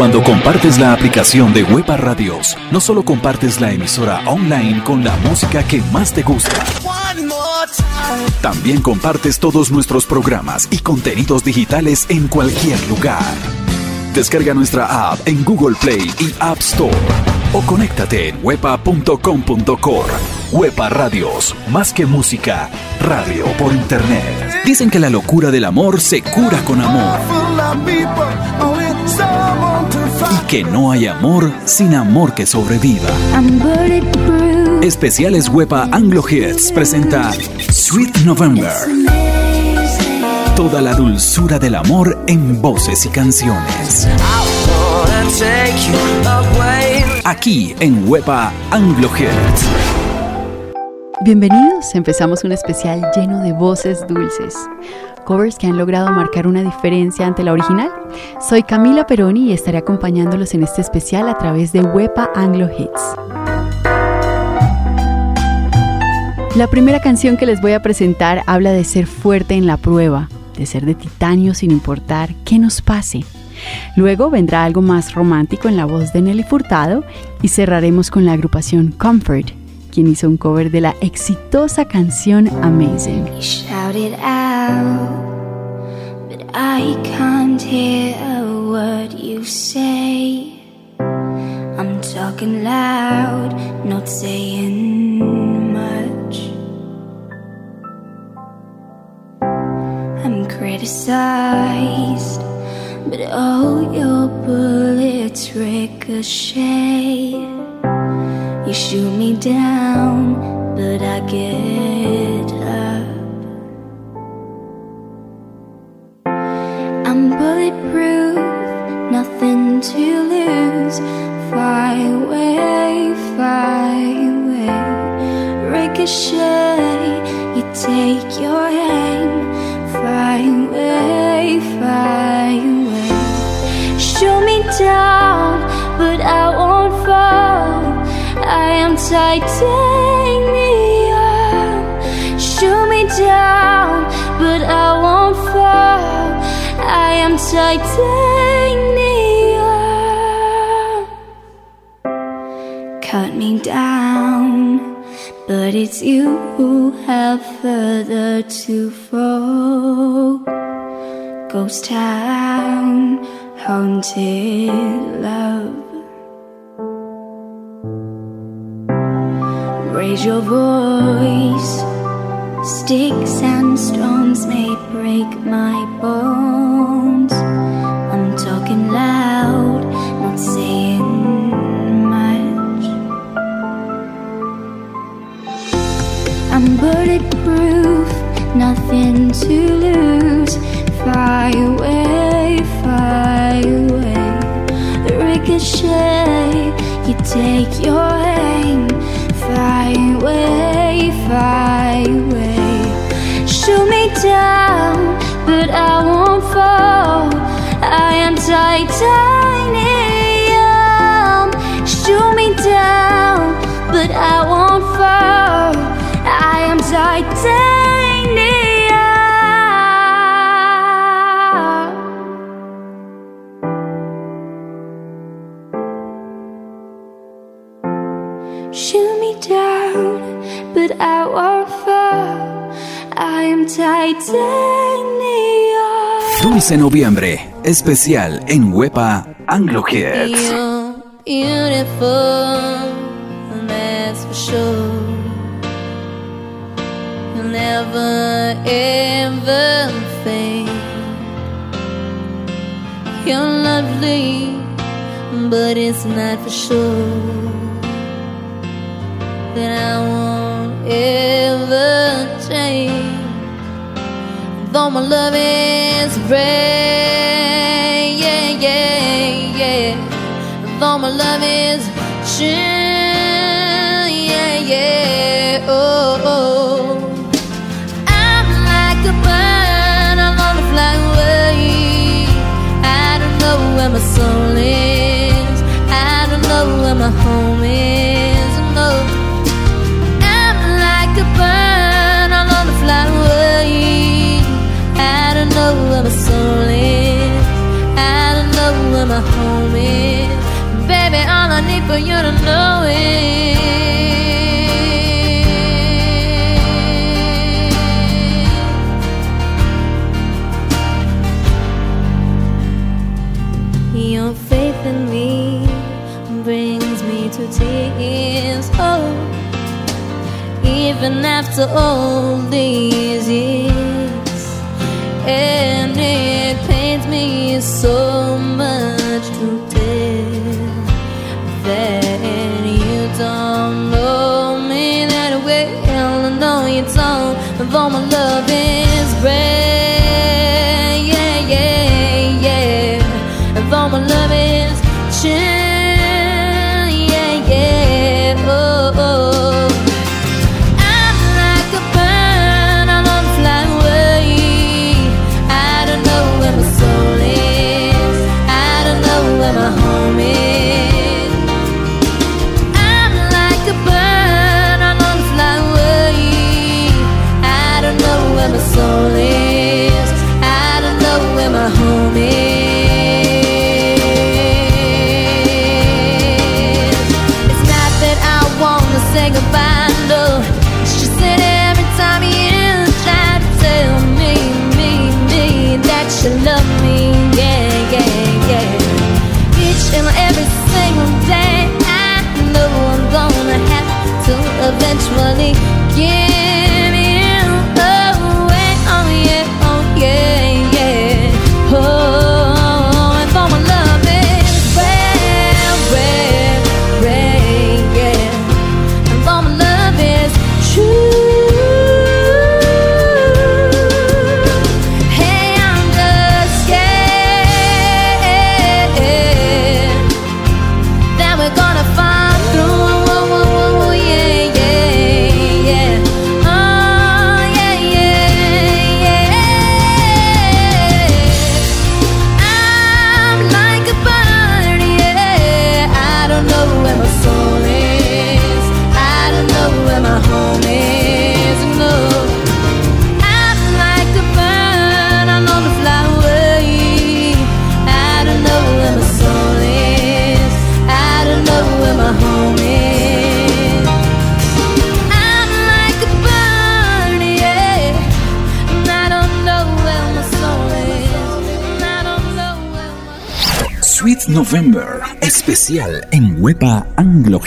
Cuando compartes la aplicación de Wepa Radios, no solo compartes la emisora online con la música que más te gusta, también compartes todos nuestros programas y contenidos digitales en cualquier lugar. Descarga nuestra app en Google Play y App Store o conéctate en wepa.com.co. Wepa Radios, más que música, radio por internet. Dicen que la locura del amor se cura con amor. Y que no hay amor sin amor que sobreviva. Especiales Wepa Anglo Hits presenta Sweet November. Toda la dulzura del amor en voces y canciones. Aquí en Wepa Anglo Hits. Bienvenidos, empezamos un especial lleno de voces dulces covers que han logrado marcar una diferencia ante la original. Soy Camila Peroni y estaré acompañándolos en este especial a través de Wepa Anglo Hits. La primera canción que les voy a presentar habla de ser fuerte en la prueba, de ser de titanio sin importar qué nos pase. Luego vendrá algo más romántico en la voz de Nelly Furtado y cerraremos con la agrupación Comfort, quien hizo un cover de la exitosa canción Amazing. I'm talking loud, not saying much. I'm criticized, but oh, your bullets ricochet. You shoot me down, but I get it's you who have further to fall. Ghost town, haunted love. Raise your voice. Sticks and stones may break my bones. I'm bulletproof, nothing to lose. Fly away, fly away. Ricochet, you take your aim. Fly away, fly away. Shoot me down, but I won't fall. I am titanium. Shoot me down, but I I am titanium. Dulce Noviembre, especial en Wepa Anglo Hits. Beautiful, that's for sure. You'll never ever fade. You're lovely, but it's not for sure that I won't ever change. Though my love is brave, yeah, yeah, yeah. Though my love is true, yeah, yeah, oh, oh. I'm like a bird, I wanna fly away. I don't know where my soul is, I don't know where my home is, but you don't know it. Your faith in me brings me to tears. Oh, even after all these years. I'm alone. Sweet November, especial en Wepa Anglo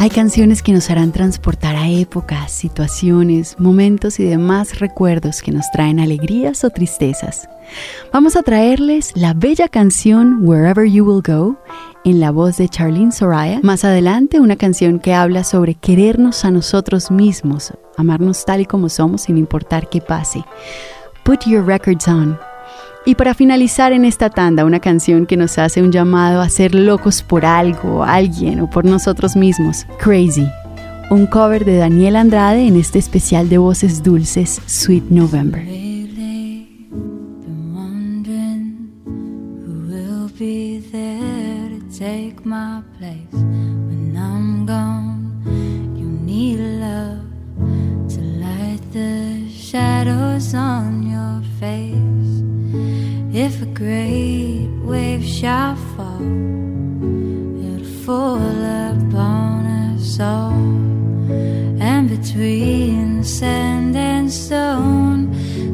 Hay canciones que nos harán transportar a épocas, situaciones, momentos y demás recuerdos que nos traen alegrías o tristezas. Vamos a traerles la bella canción Wherever You Will Go en la voz de Charlene Soraya. Más adelante una canción que habla sobre querernos a nosotros mismos, amarnos tal y como somos sin importar qué pase. Put Your Records On y para finalizar en esta tanda, una canción que nos hace un llamado a ser locos por algo, alguien o por nosotros mismos, Crazy. Un cover de Daniel Andrade en este especial de voces dulces, Sweet November. If a great wave shall fall, it'll fall upon us all. And between sand and stone,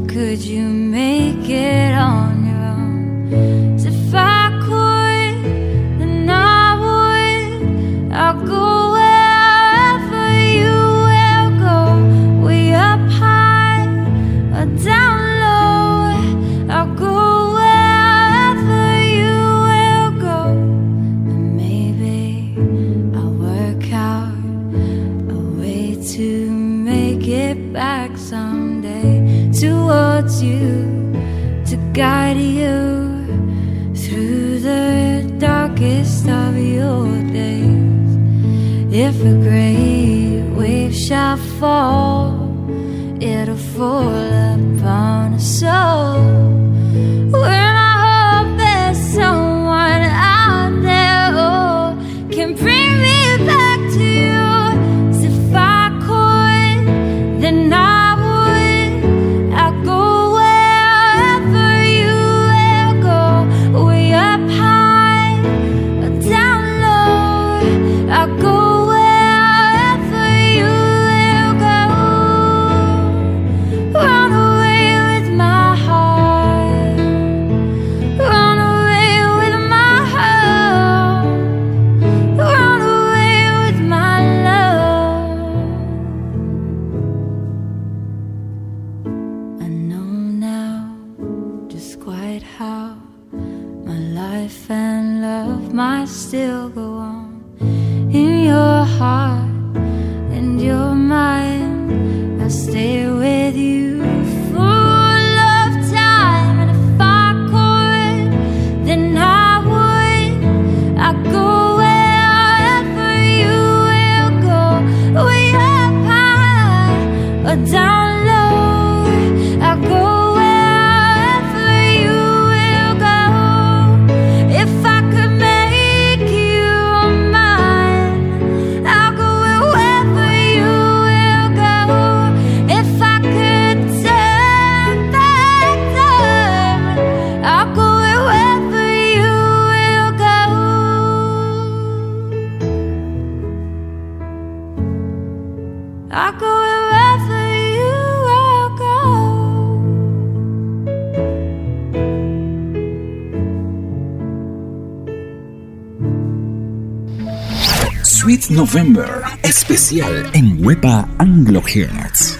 could you make it on your own? If I could, then I would. I'll go guide you through the darkest of your days. If a great wave shall fall, it'll fall upon us all. November, especial en Wepa Anglo Hearts.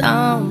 some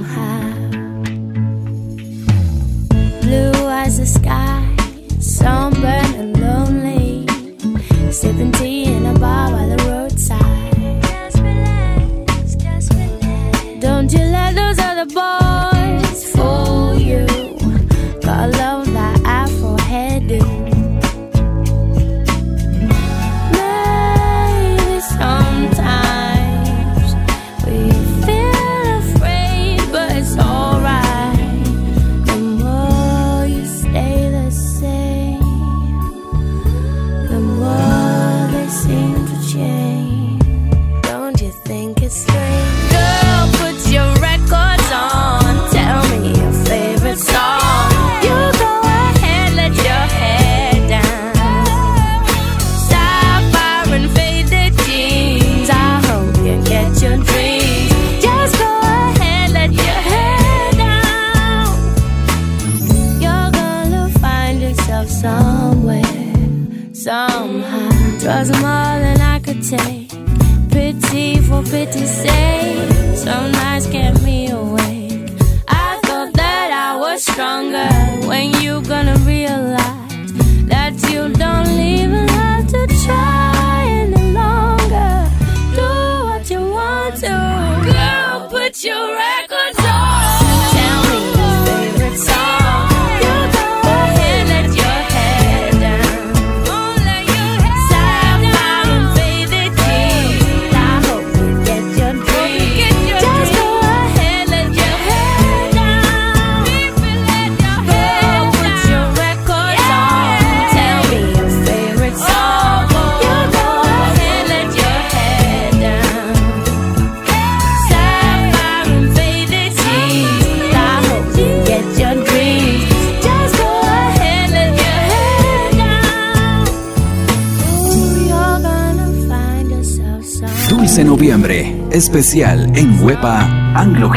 especial en Wepa Anglo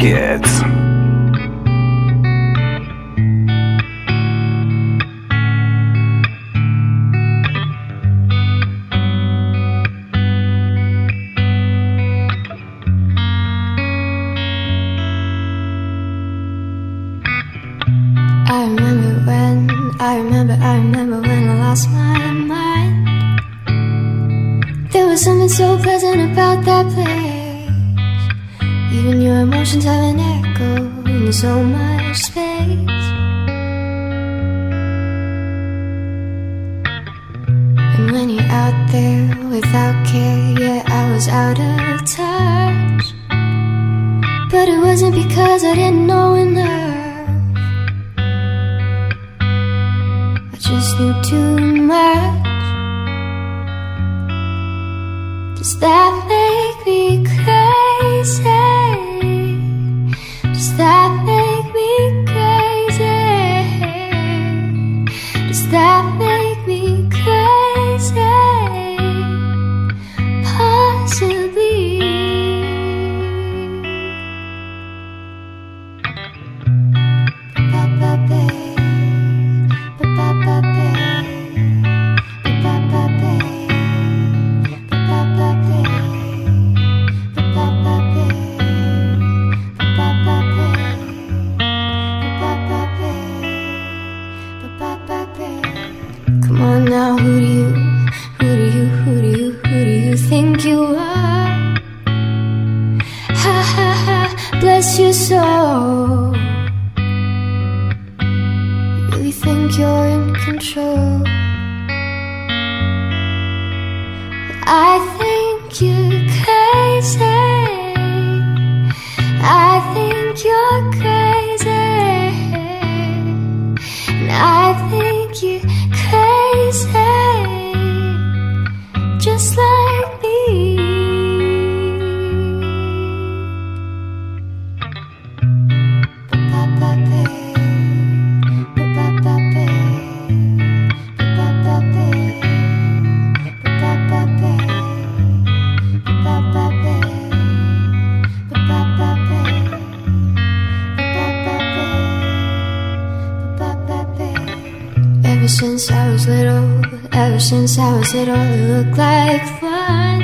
just knew too much. Does that since I was little, it looked like fun.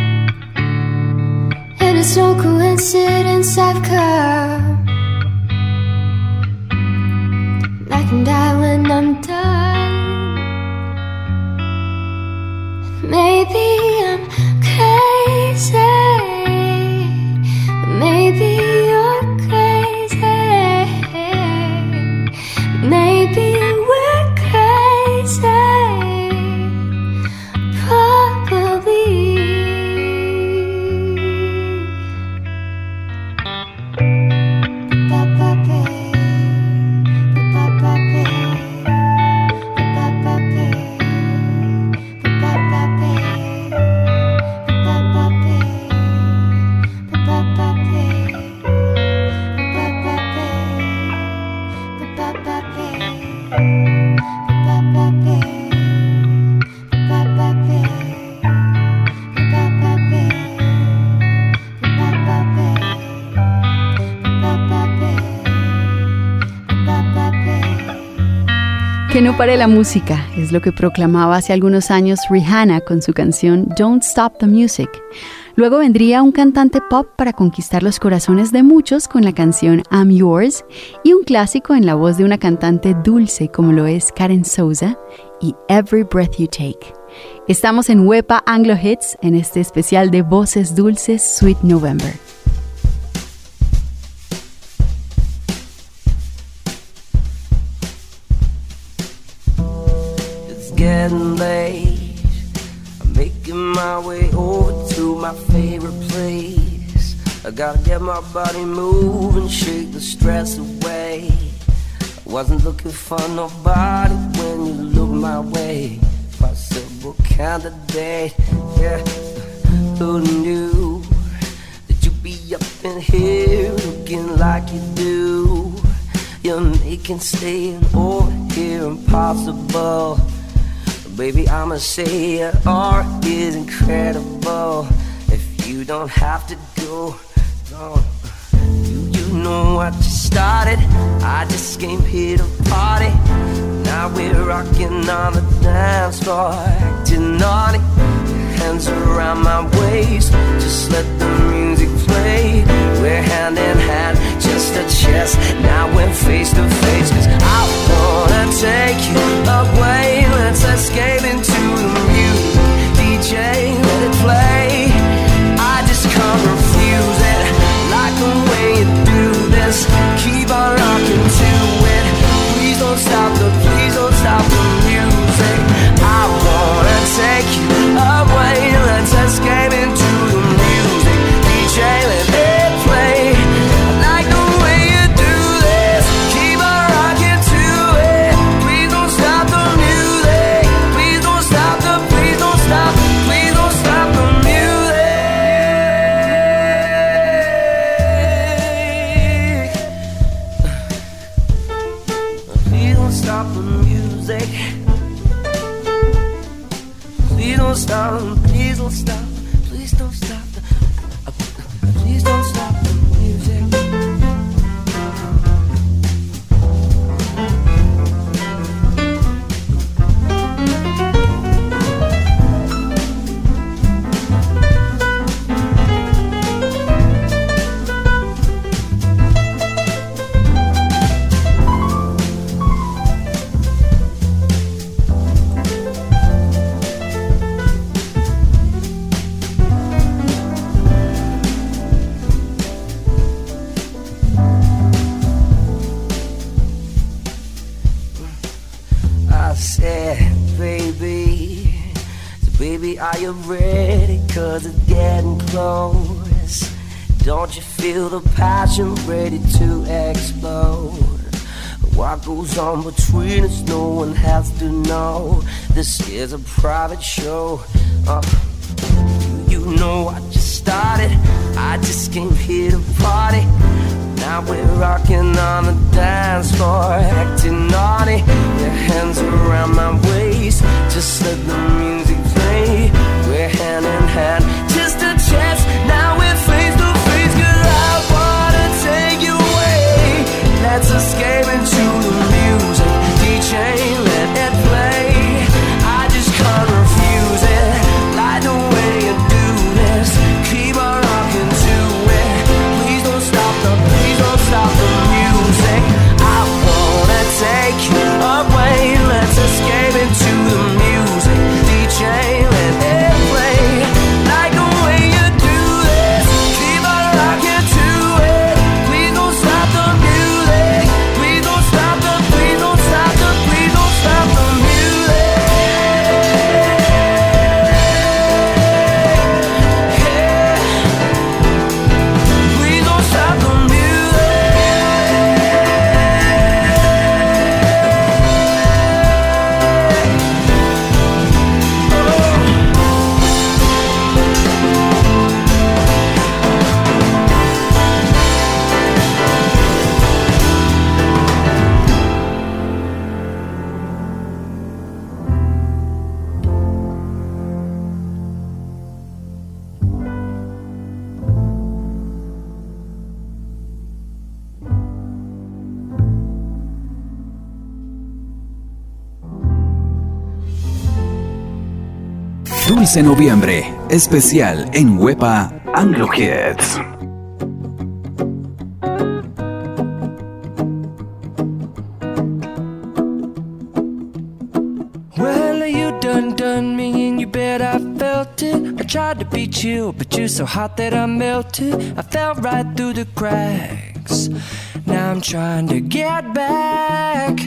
And it's no coincidence I've come. Pare la música, es lo que proclamaba hace algunos años Rihanna con su canción Don't Stop the Music. Luego vendría un cantante pop para conquistar los corazones de muchos con la canción I'm Yours y un clásico en la voz de una cantante dulce como lo es Karen Souza y Every Breath You Take. Estamos en Wepa Anglo Hits en este especial de voces dulces Sweet November. Getting late. I'm making my way over to my favorite place. I gotta get my body moving, shake the stress away. I wasn't looking for nobody when you looked my way. Possible candidate, yeah. Who knew that you'd be up in here looking like you do? You're making staying over here impossible. Baby, I'ma say your art is incredible. If you don't have to go, no. Do you know what you started? I just came here to party. Now we're rocking on the dance floor, acting naughty. Hands around my waist, just let the music play. We're hand in hand, just a chest. Now we're face to face, cause I wanna take you away. Let's escape into the music. DJ, let it play. Goes on between us, no one has to know. This is a private show. Uh, you know I just started, I just came here to party. Now we're rocking on the dance floor, acting naughty. Your hands around my waist, just let the music play. We're hand in hand, just a chance. Now we're face to face, girl. I wanna take you away. Let's escape into. DJ, 11 noviembre, especial en Wepa Anglo Hits. Well, you done done me and you bet I felt it. I tried to beat you, but you're so hot that I melted. I fell right through the cracks. Now I'm trying to get back.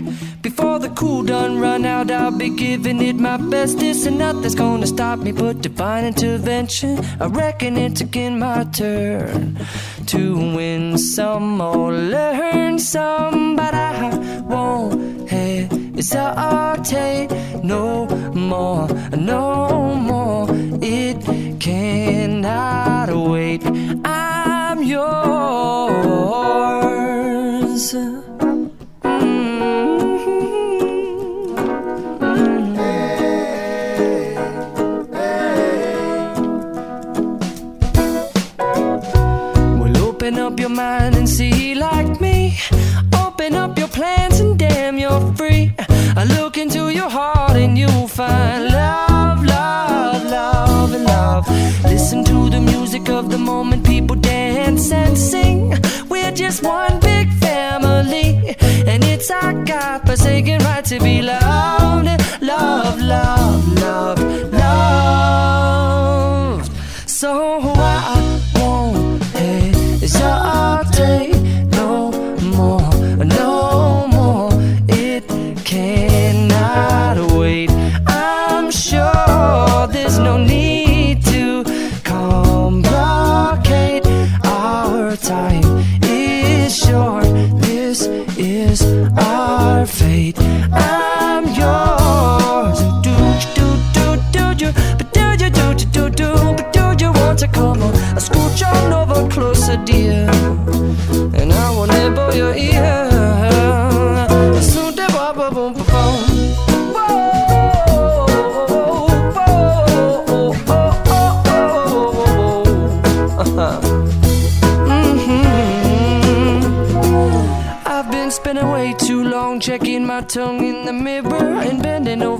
Before the cool done run out, I'll be giving it my best. This and nothing's gonna stop me but divine intervention. I reckon it's again my turn to win some or learn some, but I won't hesitate no more, no more. It cannot wait. And see like me. Open up your plans and damn, you're free. I look into your heart and you'll find love, love, love, love. Listen to the music of the moment, people dance and sing. We're just one big family, and it's our God forsaken right to be loved, love, love, love, loved. So I hesitate no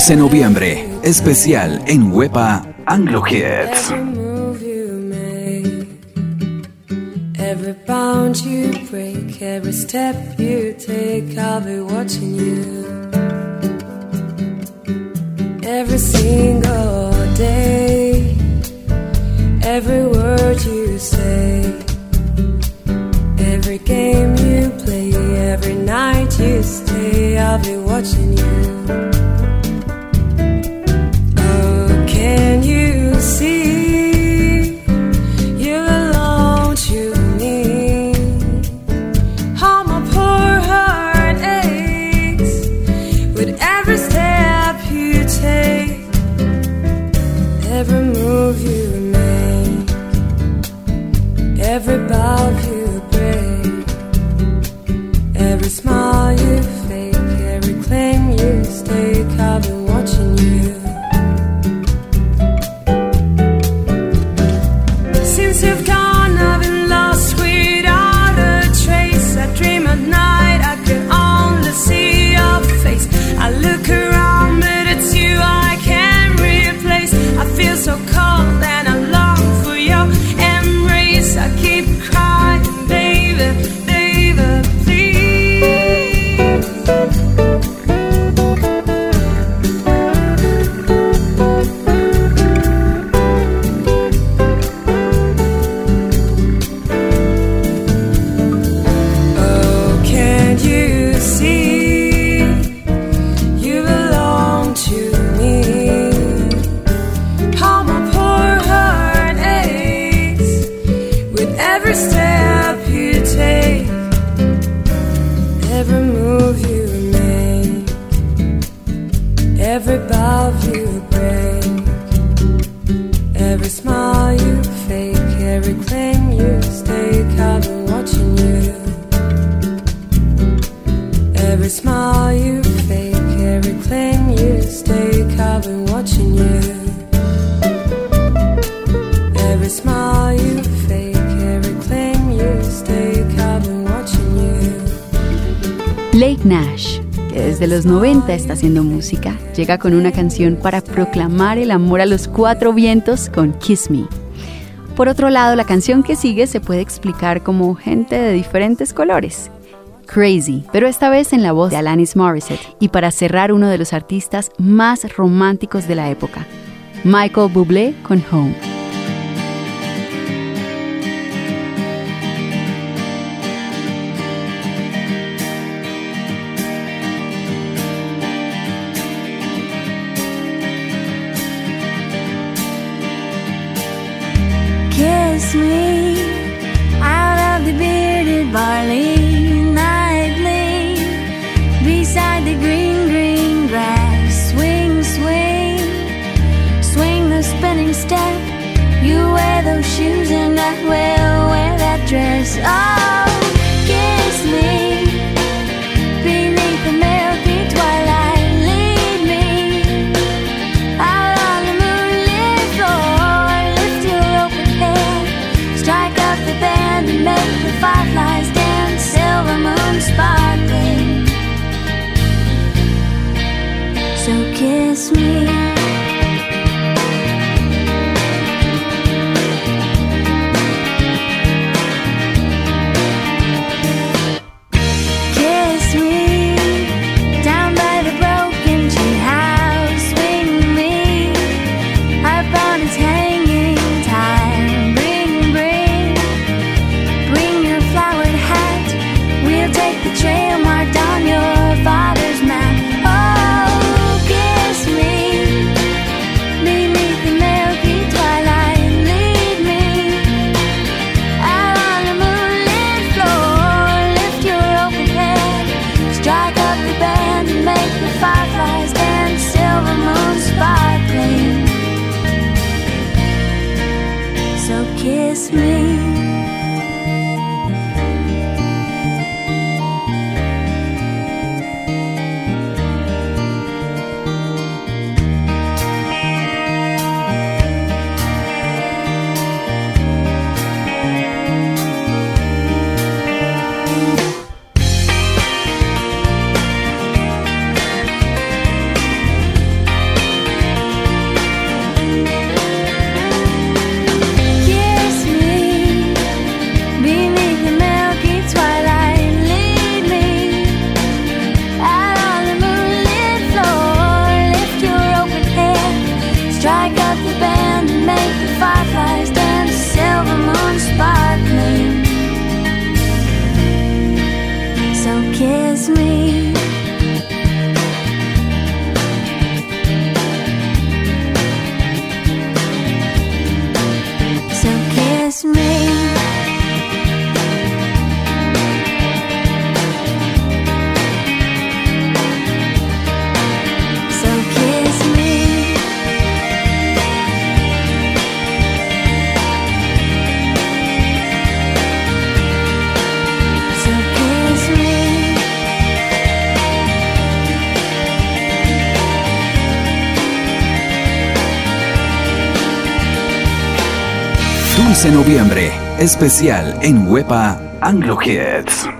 11 de noviembre, especial en Huepa Anglo Hits. Every bound you break, every step you take, I'll be watching you. Every single day, every word you say, every game you play, every night you stay, I'll be watching you. Smile you fake, every claim you stake. I've been watching you. Every smile you fake, every claim you stake, I've been watching you. Every smile you fake, every claim you stake, I've been watching you. Lake Nash, desde los 90 está haciendo música, llega con una canción para proclamar el amor a los cuatro vientos con Kiss Me. Por otro lado, la canción que sigue se puede explicar como gente de diferentes colores. Crazy, pero esta vez en la voz de Alanis Morissette y para cerrar uno de los artistas más románticos de la época, Michael Bublé con Home. Dress. 14 de noviembre, especial en Wepa Anglo Hits.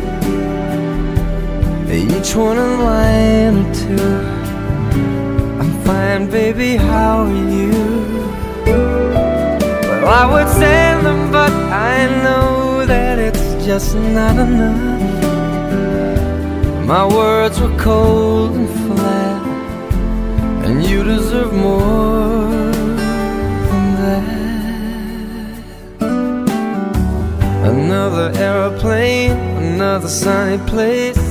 each one in line or two. I'm fine, baby, how are you? Well, I would say them, but I know that it's just not enough. My words were cold and flat And you deserve more Another aeroplane, another sunny place.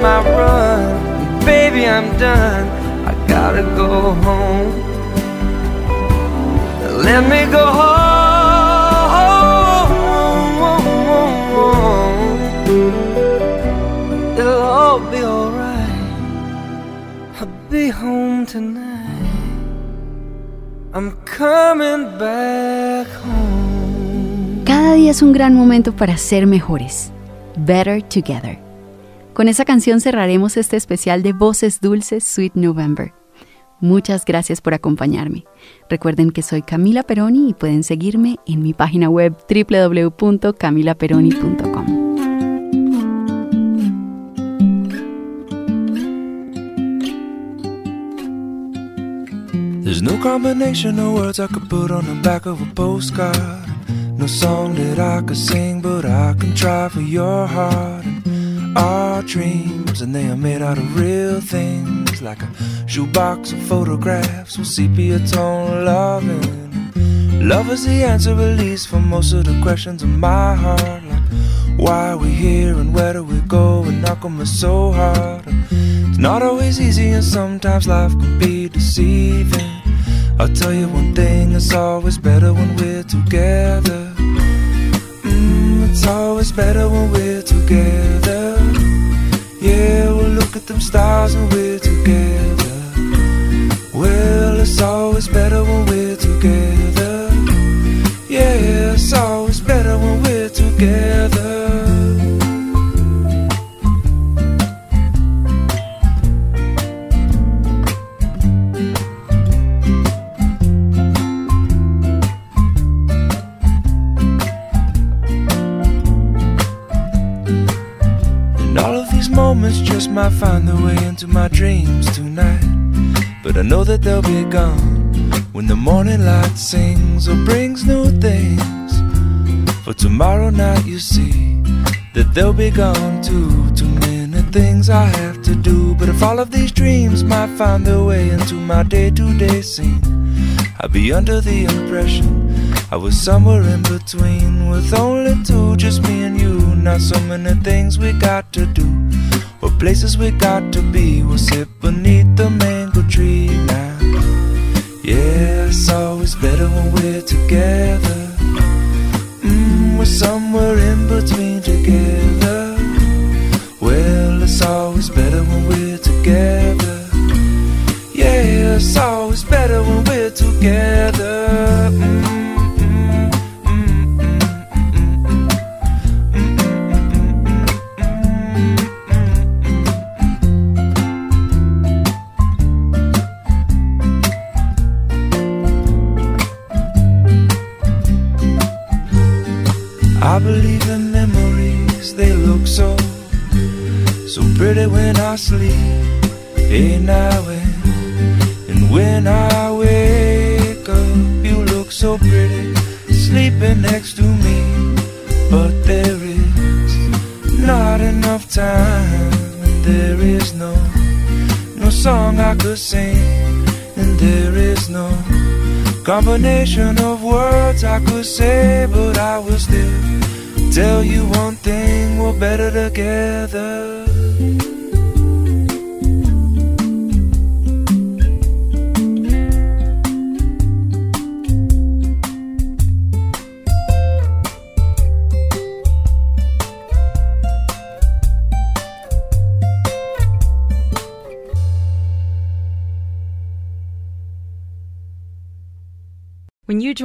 My run, baby, I'm done. I gotta go home. Let me go home. It'll all be alright. I'll be home tonight. I'm coming back home. Cada día es un gran momento para ser mejores. Better Together. Con esa canción cerraremos este especial de Voces Dulces Sweet November. Muchas gracias por acompañarme. Recuerden que soy Camila Peroni y pueden seguirme en mi página web www.camilaperoni.com. There's no combination of words I could put on the back of a postcard. No song that I could sing, but I can try for your heart. Our dreams, and they are made out of real things, like a shoebox of photographs with sepia tone loving. Love is the answer, at least, for most of the questions in my heart. Like, why are we here and where do we go? And how come it's so hard? It's not always easy, and sometimes life can be deceiving. I'll tell you one thing, it's always better when we're together. Mm, it's always better when we're together. Yeah, we'll look at them stars and we're they'll be gone too. Too many things I have to do. But if all of these dreams might find their way into my day to day scene, I'd be under the impression I was somewhere in between with only two, just me and you. Not so many things we got to do, or places we got to be. We'll sit beneath the mango tree now. Yeah, it's always better when we're together. Mm, we're somewhere pretty when I sleep. Now and, and when I wake up, you look so pretty, sleeping next to me. But there is not enough time, and there is no, no song I could sing, and there is no combination of words I could say, but I will still tell you one thing we're better together.